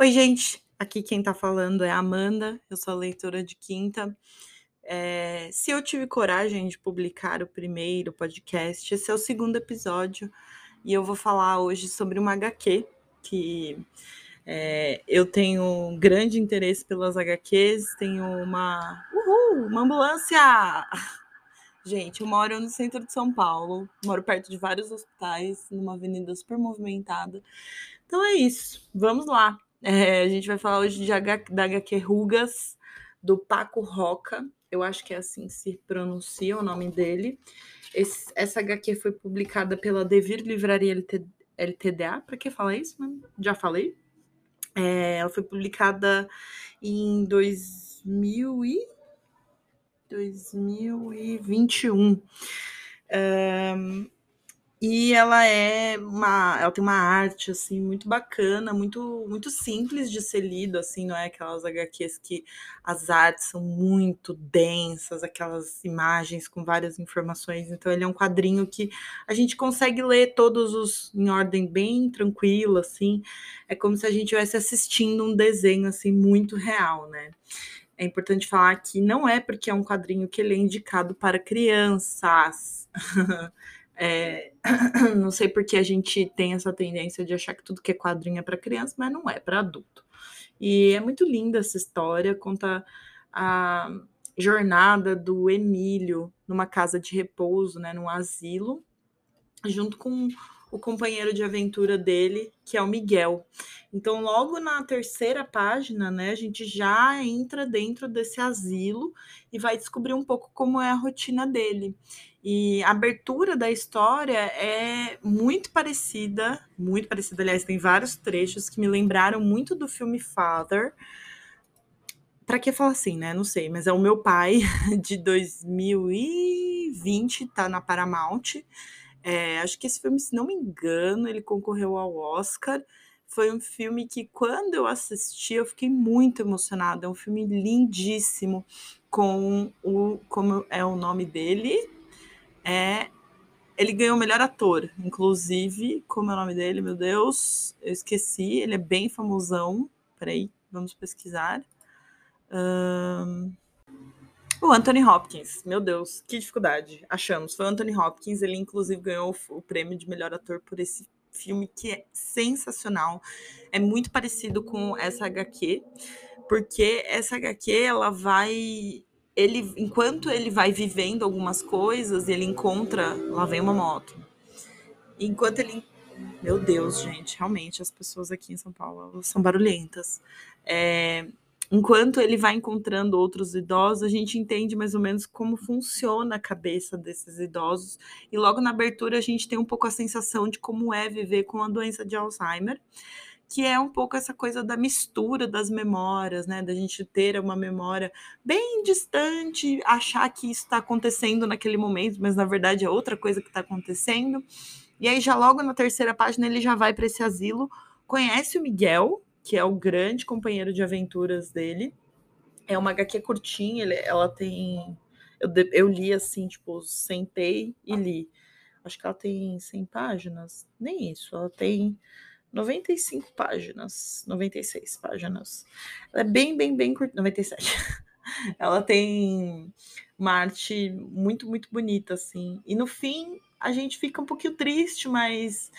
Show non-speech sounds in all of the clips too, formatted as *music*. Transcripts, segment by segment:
Oi, gente. Aqui quem tá falando é a Amanda, eu sou a leitora de quinta. É, se eu tive coragem de publicar o primeiro podcast, esse é o segundo episódio e eu vou falar hoje sobre uma HQ que é, eu tenho grande interesse pelas HQs, tenho uma. Uhul! Uma ambulância! *laughs* Gente, eu moro no centro de São Paulo, moro perto de vários hospitais, numa avenida super movimentada. Então é isso, vamos lá. É, a gente vai falar hoje de H, da HQ Rugas, do Paco Roca. Eu acho que é assim que se pronuncia o nome dele. Esse, essa HQ foi publicada pela Devir Livraria LT, LTDA. Para que falar isso? Já falei. É, ela foi publicada em 2000 e 2021. Um, e ela é uma, ela tem uma arte assim muito bacana, muito muito simples de ser lido, assim, não é aquelas HQs que as artes são muito densas, aquelas imagens com várias informações. Então ele é um quadrinho que a gente consegue ler todos os em ordem bem tranquila, assim. É como se a gente estivesse assistindo um desenho assim muito real, né? É importante falar que não é porque é um quadrinho que ele é indicado para crianças. *laughs* É, *clears throat* não sei porque a gente tem essa tendência de achar que tudo que é quadrinho é para criança, mas não é para adulto. E é muito linda essa história, conta a jornada do Emílio numa casa de repouso, né, num asilo, junto com o companheiro de aventura dele, que é o Miguel. Então, logo na terceira página, né, a gente já entra dentro desse asilo e vai descobrir um pouco como é a rotina dele. E a abertura da história é muito parecida, muito parecida, aliás, tem vários trechos que me lembraram muito do filme Father. Para que falar assim, né? Não sei, mas é o meu pai *laughs* de 2020, tá na Paramount. É, acho que esse filme, se não me engano, ele concorreu ao Oscar. Foi um filme que, quando eu assisti, eu fiquei muito emocionada. É um filme lindíssimo, com o. Como é o nome dele? É. Ele ganhou o melhor ator, inclusive. Como é o nome dele, meu Deus? Eu esqueci. Ele é bem famosão. Peraí, vamos pesquisar. Um... O Anthony Hopkins, meu Deus, que dificuldade. Achamos, foi o Anthony Hopkins, ele inclusive ganhou o prêmio de melhor ator por esse filme que é sensacional. É muito parecido com essa HQ, porque essa HQ ela vai ele enquanto ele vai vivendo algumas coisas, ele encontra, lá vem uma moto. Enquanto ele meu Deus, gente, realmente as pessoas aqui em São Paulo são barulhentas. É, enquanto ele vai encontrando outros idosos, a gente entende mais ou menos como funciona a cabeça desses idosos. E logo na abertura a gente tem um pouco a sensação de como é viver com a doença de Alzheimer, que é um pouco essa coisa da mistura das memórias, né? Da gente ter uma memória bem distante, achar que isso está acontecendo naquele momento, mas na verdade é outra coisa que está acontecendo. E aí já logo na terceira página ele já vai para esse asilo, conhece o Miguel, que é o grande companheiro de aventuras dele. É uma HQ curtinha, ele, ela tem. Eu, eu li assim, tipo, sentei e li. Acho que ela tem 100 páginas, nem isso, ela tem 95 páginas, 96 páginas. Ela é bem, bem, bem curta, 97. *laughs* ela tem uma arte muito, muito bonita, assim. E no fim, a gente fica um pouquinho triste, mas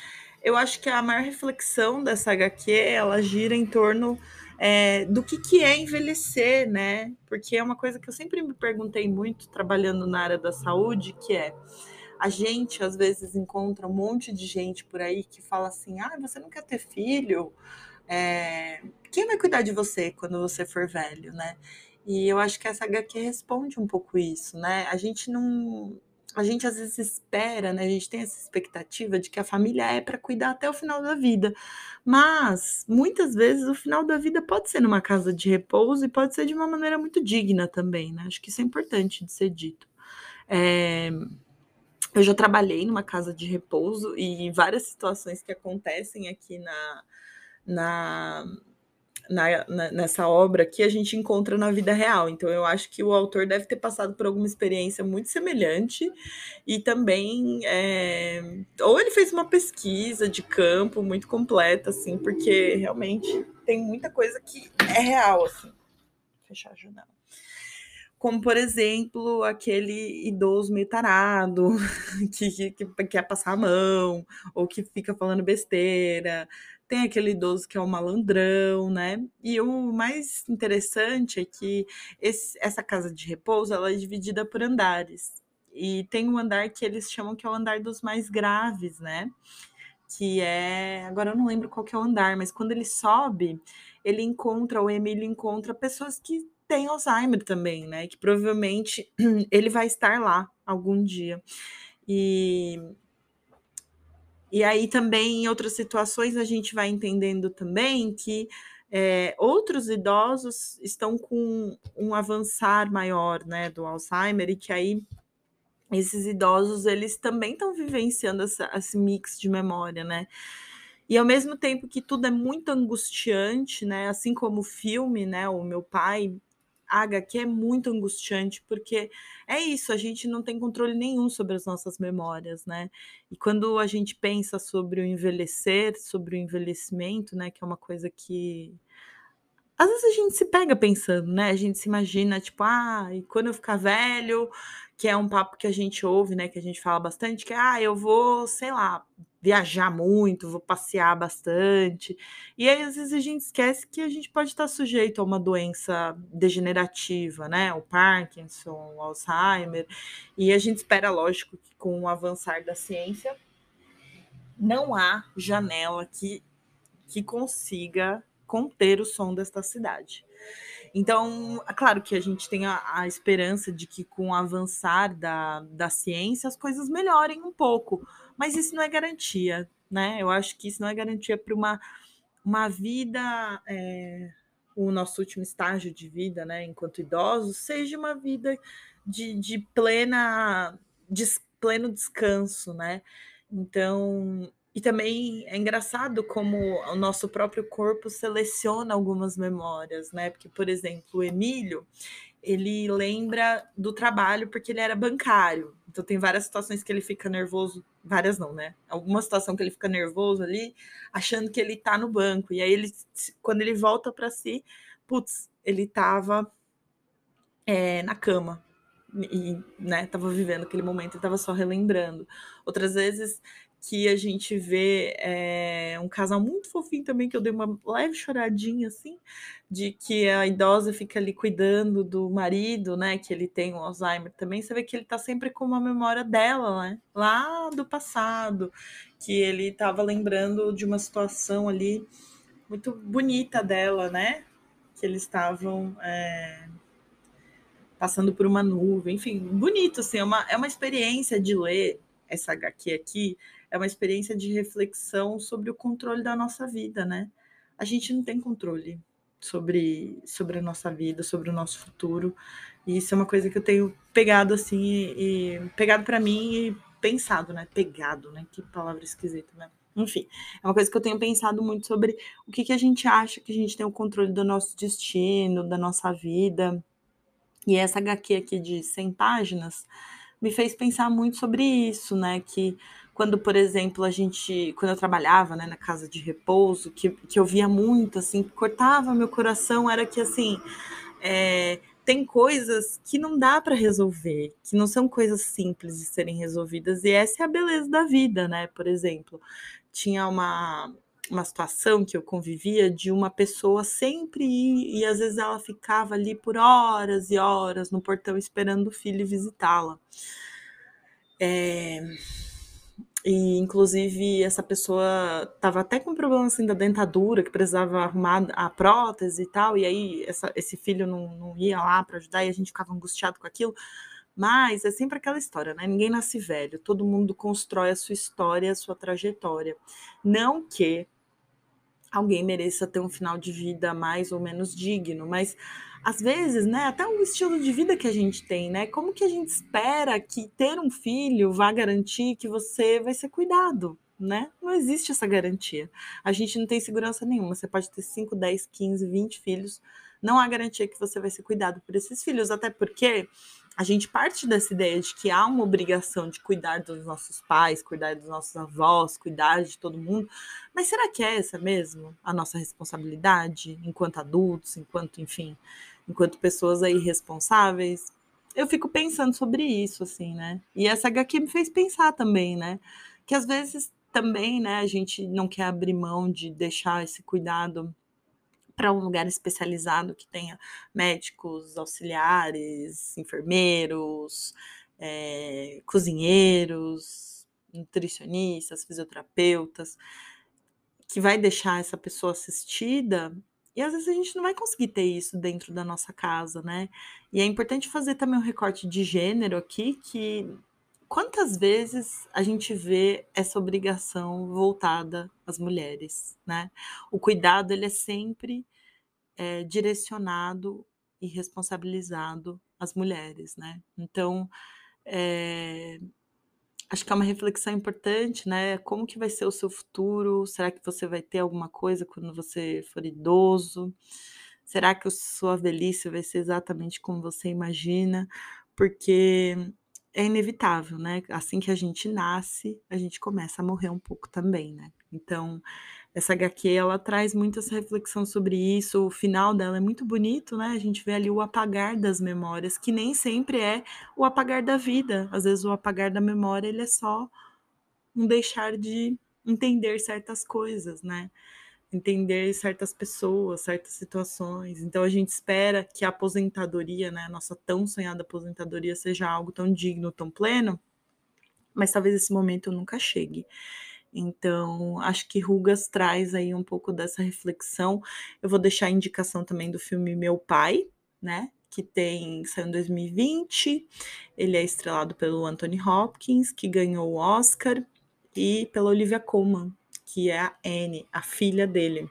eu acho que a maior reflexão dessa HQ ela gira em torno é, do que, que é envelhecer, né? Porque é uma coisa que eu sempre me perguntei muito trabalhando na área da saúde, que é a gente às vezes encontra um monte de gente por aí que fala assim: ah, você não quer ter filho? É, quem vai cuidar de você quando você for velho, né? E eu acho que essa HQ responde um pouco isso, né? A gente não a gente às vezes espera, né? A gente tem essa expectativa de que a família é para cuidar até o final da vida. Mas muitas vezes o final da vida pode ser numa casa de repouso e pode ser de uma maneira muito digna também, né? Acho que isso é importante de ser dito. É... Eu já trabalhei numa casa de repouso e várias situações que acontecem aqui na, na na, na, nessa obra que a gente encontra na vida real. Então, eu acho que o autor deve ter passado por alguma experiência muito semelhante e também, é, ou ele fez uma pesquisa de campo muito completa, assim, porque realmente tem muita coisa que é real, assim. Vou fechar a janela. Como, por exemplo, aquele idoso meio tarado *laughs* que, que, que quer passar a mão ou que fica falando besteira tem aquele idoso que é o malandrão, né? E o mais interessante é que esse, essa casa de repouso ela é dividida por andares. E tem um andar que eles chamam que é o andar dos mais graves, né? Que é. Agora eu não lembro qual que é o andar, mas quando ele sobe, ele encontra, o Emílio encontra pessoas que têm Alzheimer também, né? Que provavelmente *clears throat* ele vai estar lá algum dia. E e aí também em outras situações a gente vai entendendo também que é, outros idosos estão com um avançar maior né, do Alzheimer e que aí esses idosos eles também estão vivenciando essa, esse mix de memória, né? E ao mesmo tempo que tudo é muito angustiante, né? Assim como o filme, né? O meu pai, a HQ é muito angustiante, porque é isso, a gente não tem controle nenhum sobre as nossas memórias, né? E quando a gente pensa sobre o envelhecer, sobre o envelhecimento, né, que é uma coisa que às vezes a gente se pega pensando, né? A gente se imagina, tipo, ah, e quando eu ficar velho, que é um papo que a gente ouve, né? Que a gente fala bastante, que ah, eu vou, sei lá, viajar muito, vou passear bastante. E aí, às vezes, a gente esquece que a gente pode estar sujeito a uma doença degenerativa, né? O Parkinson, o Alzheimer. E a gente espera, lógico, que com o avançar da ciência, não há janela que, que consiga conter o som desta cidade. Então, é claro que a gente tem a, a, esperança de que com o avançar da, da ciência as coisas melhorem um pouco, mas isso não é garantia, né? Eu acho que isso não é garantia para uma, uma vida, é, o nosso último estágio de vida, né, enquanto idosos, seja uma vida de, de plena, de pleno descanso, né? Então, e também é engraçado como o nosso próprio corpo seleciona algumas memórias, né? Porque, por exemplo, o Emílio, ele lembra do trabalho porque ele era bancário. Então tem várias situações que ele fica nervoso, várias não, né? Alguma situação que ele fica nervoso ali, achando que ele tá no banco. E aí ele quando ele volta para si, putz, ele tava é, na cama. E, né, tava vivendo aquele momento e tava só relembrando. Outras vezes que a gente vê é, um casal muito fofinho também, que eu dei uma leve choradinha, assim, de que a idosa fica ali cuidando do marido, né, que ele tem o Alzheimer também, você vê que ele tá sempre com uma memória dela, né, lá do passado, que ele tava lembrando de uma situação ali muito bonita dela, né, que eles estavam... É, passando por uma nuvem, enfim, bonito, assim, é uma, é uma experiência de ler essa HQ aqui, é uma experiência de reflexão sobre o controle da nossa vida, né? A gente não tem controle sobre, sobre a nossa vida, sobre o nosso futuro. E isso é uma coisa que eu tenho pegado assim e, e pegado para mim e pensado, né? Pegado, né? Que palavra esquisita, né? Enfim, é uma coisa que eu tenho pensado muito sobre o que, que a gente acha que a gente tem o controle do nosso destino, da nossa vida. E essa HQ aqui de 100 páginas me fez pensar muito sobre isso, né? Que quando, por exemplo, a gente, quando eu trabalhava, né, na casa de repouso, que, que eu via muito, assim, cortava meu coração, era que, assim, é, tem coisas que não dá para resolver, que não são coisas simples de serem resolvidas, e essa é a beleza da vida, né? Por exemplo, tinha uma, uma situação que eu convivia de uma pessoa sempre ir, e às vezes ela ficava ali por horas e horas no portão esperando o filho visitá-la. É, e, inclusive, essa pessoa estava até com problema assim, da dentadura, que precisava arrumar a prótese e tal, e aí essa, esse filho não, não ia lá para ajudar e a gente ficava angustiado com aquilo. Mas é sempre aquela história, né? Ninguém nasce velho, todo mundo constrói a sua história, a sua trajetória. Não que alguém mereça ter um final de vida mais ou menos digno, mas às vezes, né, até o estilo de vida que a gente tem, né? Como que a gente espera que ter um filho vá garantir que você vai ser cuidado, né? Não existe essa garantia. A gente não tem segurança nenhuma. Você pode ter 5, 10, 15, 20 filhos, não há garantia que você vai ser cuidado por esses filhos, até porque a gente parte dessa ideia de que há uma obrigação de cuidar dos nossos pais, cuidar dos nossos avós, cuidar de todo mundo. Mas será que é essa mesmo a nossa responsabilidade enquanto adultos, enquanto, enfim, enquanto pessoas aí responsáveis? Eu fico pensando sobre isso, assim, né? E essa HQ me fez pensar também, né? Que às vezes também, né, a gente não quer abrir mão de deixar esse cuidado para um lugar especializado que tenha médicos, auxiliares, enfermeiros, é, cozinheiros, nutricionistas, fisioterapeutas, que vai deixar essa pessoa assistida. E às vezes a gente não vai conseguir ter isso dentro da nossa casa, né? E é importante fazer também um recorte de gênero aqui, que quantas vezes a gente vê essa obrigação voltada às mulheres, né? O cuidado ele é sempre é, direcionado e responsabilizado às mulheres, né? Então, é, acho que é uma reflexão importante, né? Como que vai ser o seu futuro? Será que você vai ter alguma coisa quando você for idoso? Será que a sua velhice vai ser exatamente como você imagina? Porque é inevitável, né? Assim que a gente nasce, a gente começa a morrer um pouco também, né? Então, essa HQ ela traz muito essa reflexão sobre isso. O final dela é muito bonito, né? A gente vê ali o apagar das memórias, que nem sempre é o apagar da vida. Às vezes o apagar da memória ele é só um deixar de entender certas coisas, né? Entender certas pessoas, certas situações. Então a gente espera que a aposentadoria, né, a nossa tão sonhada aposentadoria seja algo tão digno, tão pleno, mas talvez esse momento nunca chegue. Então, acho que Rugas traz aí um pouco dessa reflexão. Eu vou deixar a indicação também do filme Meu Pai, né? Que tem, saiu em 2020. Ele é estrelado pelo Anthony Hopkins, que ganhou o Oscar, e pela Olivia Colman, que é a Anne, a filha dele.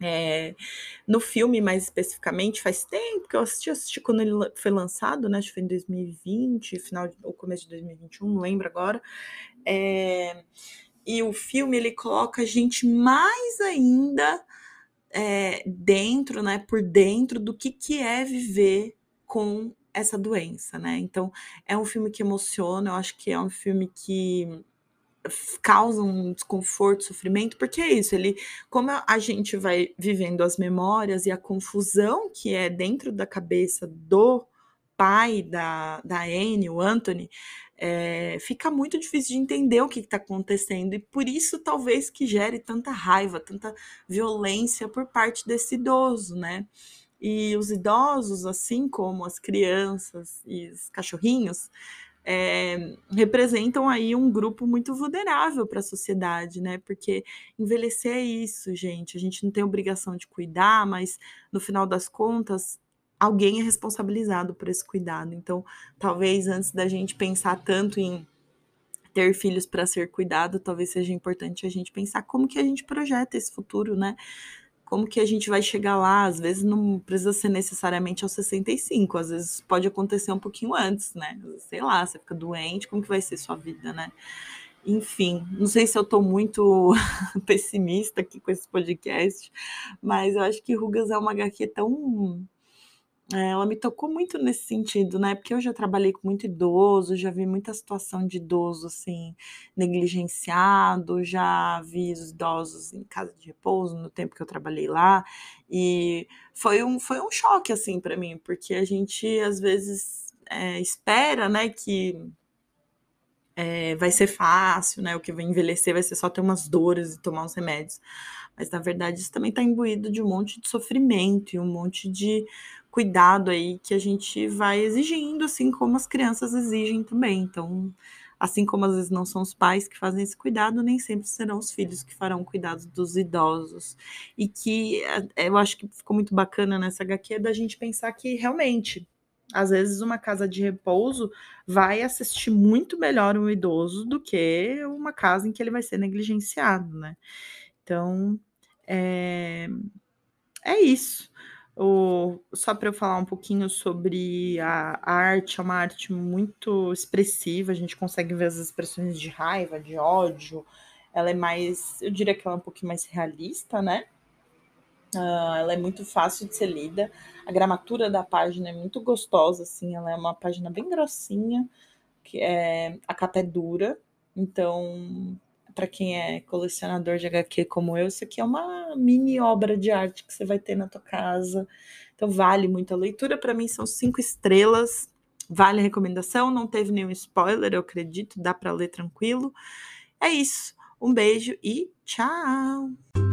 É, no filme, mais especificamente, faz tempo que eu assisti, assisti quando ele foi lançado, né? Acho que foi em 2020, final ou começo de 2021, não lembro agora. É, e o filme ele coloca a gente mais ainda é, dentro, né? Por dentro do que, que é viver com essa doença, né? Então é um filme que emociona, eu acho que é um filme que causa um desconforto, sofrimento, porque é isso, ele, como a gente vai vivendo as memórias e a confusão que é dentro da cabeça do pai da, da Anne, o Anthony, é, fica muito difícil de entender o que está acontecendo e por isso talvez que gere tanta raiva, tanta violência por parte desse idoso, né? E os idosos, assim como as crianças e os cachorrinhos, é, representam aí um grupo muito vulnerável para a sociedade, né? Porque envelhecer é isso, gente. A gente não tem obrigação de cuidar, mas no final das contas, alguém é responsabilizado por esse cuidado. Então, talvez antes da gente pensar tanto em ter filhos para ser cuidado, talvez seja importante a gente pensar como que a gente projeta esse futuro, né? Como que a gente vai chegar lá? Às vezes não precisa ser necessariamente aos 65, às vezes pode acontecer um pouquinho antes, né? Sei lá, você fica doente, como que vai ser sua vida, né? Enfim, não sei se eu estou muito *laughs* pessimista aqui com esse podcast, mas eu acho que Rugas é uma HQ tão é, ela me tocou muito nesse sentido, né? Porque eu já trabalhei com muito idoso, já vi muita situação de idoso assim negligenciado, já vi os idosos em casa de repouso no tempo que eu trabalhei lá, e foi um, foi um choque assim para mim, porque a gente às vezes é, espera, né, que é, vai ser fácil, né? O que vai envelhecer vai ser só ter umas dores e tomar uns remédios. Mas na verdade isso também está imbuído de um monte de sofrimento e um monte de cuidado aí que a gente vai exigindo, assim como as crianças exigem também. Então, assim como às vezes não são os pais que fazem esse cuidado, nem sempre serão os filhos que farão cuidado dos idosos. E que eh, eu acho que ficou muito bacana nessa HQ da gente pensar que realmente, às vezes, uma casa de repouso vai assistir muito melhor um idoso do que uma casa em que ele vai ser negligenciado, né? Então, é, é isso. O, só para eu falar um pouquinho sobre a, a, arte, é uma arte muito expressiva, a gente consegue ver as expressões de raiva, de ódio, ela é mais, eu diria que ela é um pouquinho mais realista, né? Uh, ela é muito fácil de ser lida. A gramatura da página é muito gostosa, assim. Ela é uma página bem grossinha, que é a capa é dura. Então, para quem é colecionador de HQ como eu, isso aqui é uma mini obra de arte que você vai ter na tua casa. Então, vale muito a leitura. Para mim, são cinco estrelas. Vale a recomendação. Não teve nenhum spoiler, eu acredito. Dá para ler tranquilo. É isso. Um beijo e tchau!